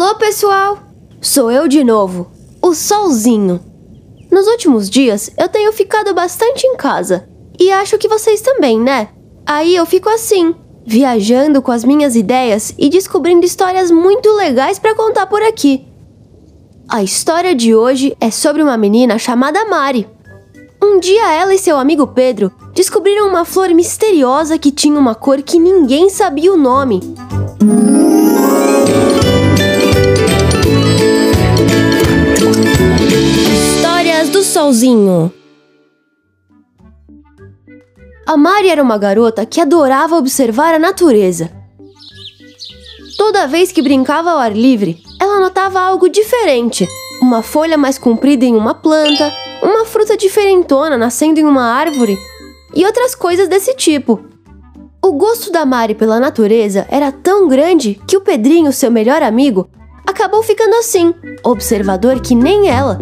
Alô, pessoal! Sou eu de novo, o Solzinho. Nos últimos dias eu tenho ficado bastante em casa. E acho que vocês também, né? Aí eu fico assim, viajando com as minhas ideias e descobrindo histórias muito legais para contar por aqui. A história de hoje é sobre uma menina chamada Mari. Um dia ela e seu amigo Pedro descobriram uma flor misteriosa que tinha uma cor que ninguém sabia o nome. Solzinho A Mari era uma garota que adorava observar a natureza. Toda vez que brincava ao ar livre, ela notava algo diferente. Uma folha mais comprida em uma planta, uma fruta diferentona nascendo em uma árvore e outras coisas desse tipo. O gosto da Mari pela natureza era tão grande que o Pedrinho, seu melhor amigo, acabou ficando assim, observador que nem ela.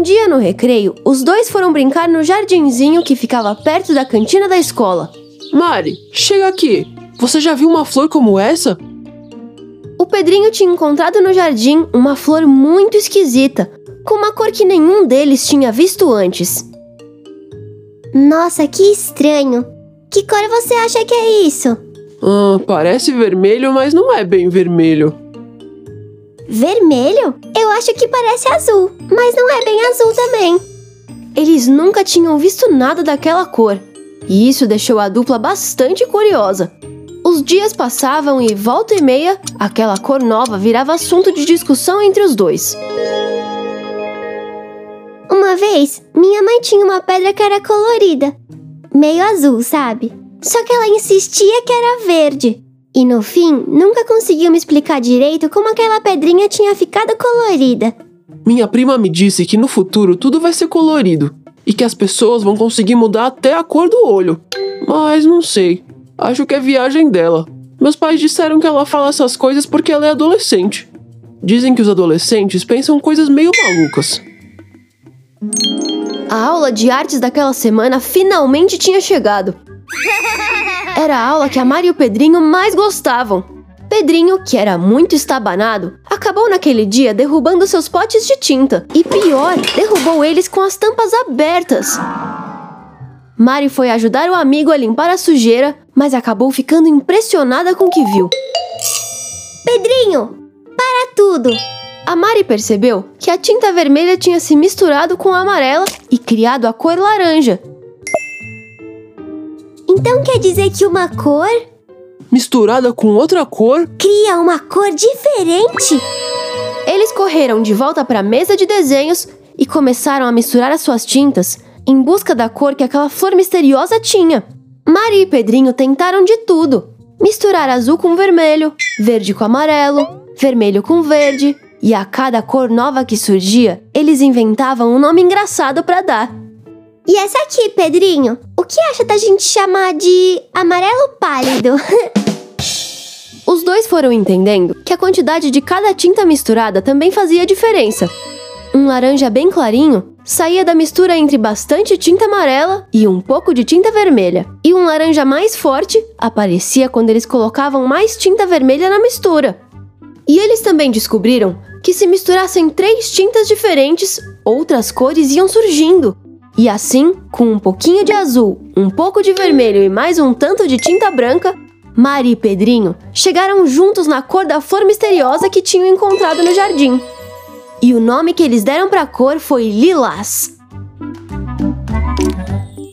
Um dia no recreio, os dois foram brincar no jardinzinho que ficava perto da cantina da escola. Mari, chega aqui. Você já viu uma flor como essa? O Pedrinho tinha encontrado no jardim uma flor muito esquisita, com uma cor que nenhum deles tinha visto antes. Nossa, que estranho. Que cor você acha que é isso? Ah, parece vermelho, mas não é bem vermelho. Vermelho? Eu acho que parece azul, mas não é bem azul também. Eles nunca tinham visto nada daquela cor, e isso deixou a dupla bastante curiosa. Os dias passavam e, volta e meia, aquela cor nova virava assunto de discussão entre os dois. Uma vez, minha mãe tinha uma pedra que era colorida, meio azul, sabe? Só que ela insistia que era verde. E no fim, nunca conseguiu me explicar direito como aquela pedrinha tinha ficado colorida. Minha prima me disse que no futuro tudo vai ser colorido e que as pessoas vão conseguir mudar até a cor do olho. Mas não sei. Acho que é viagem dela. Meus pais disseram que ela fala essas coisas porque ela é adolescente. Dizem que os adolescentes pensam coisas meio malucas. A aula de artes daquela semana finalmente tinha chegado. Era a aula que a Mari e o Pedrinho mais gostavam. Pedrinho, que era muito estabanado, acabou naquele dia derrubando seus potes de tinta. E pior, derrubou eles com as tampas abertas. Mari foi ajudar o amigo a limpar a sujeira, mas acabou ficando impressionada com o que viu. Pedrinho, para tudo! A Mari percebeu que a tinta vermelha tinha se misturado com a amarela e criado a cor laranja. Então quer dizer que uma cor Misturada com outra cor? cria uma cor diferente? Eles correram de volta para a mesa de desenhos e começaram a misturar as suas tintas em busca da cor que aquela flor misteriosa tinha. Mari e Pedrinho tentaram de tudo: misturar azul com vermelho, verde com amarelo, vermelho com verde, e a cada cor nova que surgia, eles inventavam um nome engraçado para dar. E essa aqui, Pedrinho? Que acha da gente chamar de amarelo pálido? Os dois foram entendendo que a quantidade de cada tinta misturada também fazia diferença. Um laranja bem clarinho saía da mistura entre bastante tinta amarela e um pouco de tinta vermelha. E um laranja mais forte aparecia quando eles colocavam mais tinta vermelha na mistura. E eles também descobriram que se misturassem três tintas diferentes, outras cores iam surgindo. E assim, com um pouquinho de azul, um pouco de vermelho e mais um tanto de tinta branca, Mari e Pedrinho chegaram juntos na cor da flor misteriosa que tinham encontrado no jardim. E o nome que eles deram para a cor foi Lilás.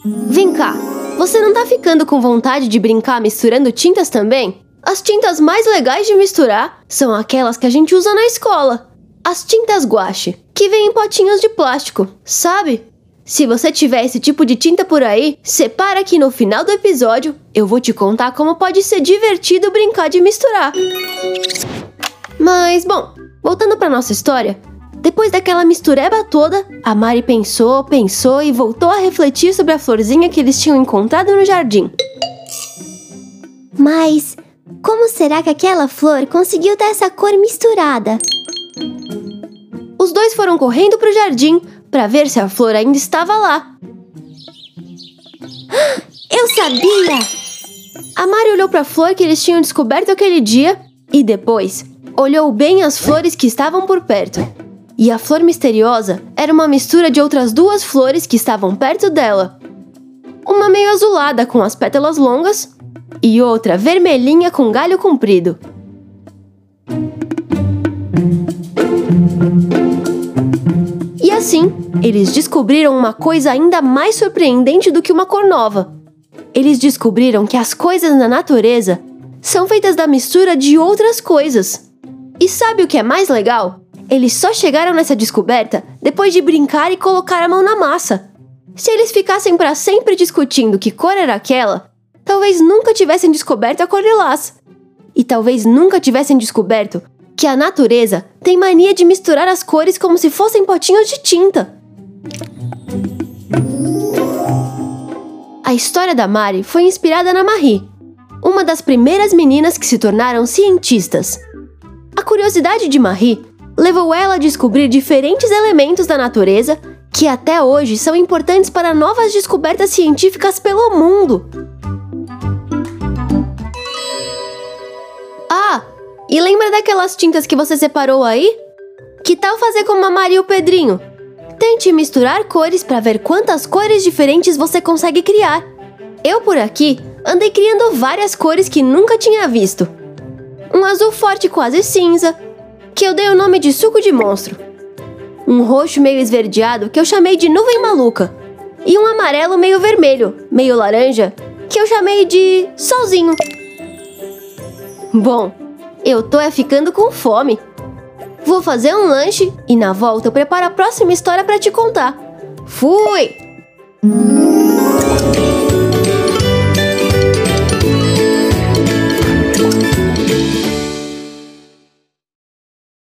Vem cá, você não tá ficando com vontade de brincar misturando tintas também? As tintas mais legais de misturar são aquelas que a gente usa na escola. As tintas guache, que vêm em potinhos de plástico, sabe? Se você tiver esse tipo de tinta por aí, separa que no final do episódio eu vou te contar como pode ser divertido brincar de misturar. Mas, bom, voltando para nossa história, depois daquela mistureba toda, a Mari pensou, pensou e voltou a refletir sobre a florzinha que eles tinham encontrado no jardim. Mas como será que aquela flor conseguiu ter essa cor misturada? Os dois foram correndo para o jardim para ver se a flor ainda estava lá. Eu sabia! A Mari olhou para a flor que eles tinham descoberto aquele dia E depois, olhou bem as flores que estavam por perto. E a flor misteriosa era uma mistura de outras duas flores que estavam perto dela. Uma meio azulada com as pétalas longas e outra vermelhinha com galho comprido. Assim, eles descobriram uma coisa ainda mais surpreendente do que uma cor nova. Eles descobriram que as coisas na natureza são feitas da mistura de outras coisas. E sabe o que é mais legal? Eles só chegaram nessa descoberta depois de brincar e colocar a mão na massa. Se eles ficassem para sempre discutindo que cor era aquela, talvez nunca tivessem descoberto a cor lilás. E talvez nunca tivessem descoberto que a natureza tem mania de misturar as cores como se fossem potinhos de tinta. A história da Mari foi inspirada na Marie, uma das primeiras meninas que se tornaram cientistas. A curiosidade de Marie levou ela a descobrir diferentes elementos da natureza que até hoje são importantes para novas descobertas científicas pelo mundo. E lembra daquelas tintas que você separou aí? Que tal fazer como a Maria e o Pedrinho? Tente misturar cores para ver quantas cores diferentes você consegue criar. Eu por aqui andei criando várias cores que nunca tinha visto. Um azul forte quase cinza, que eu dei o nome de suco de monstro. Um roxo meio esverdeado que eu chamei de nuvem maluca. E um amarelo meio vermelho, meio laranja, que eu chamei de solzinho. Bom, eu tô é ficando com fome. Vou fazer um lanche e na volta eu preparo a próxima história para te contar. Fui!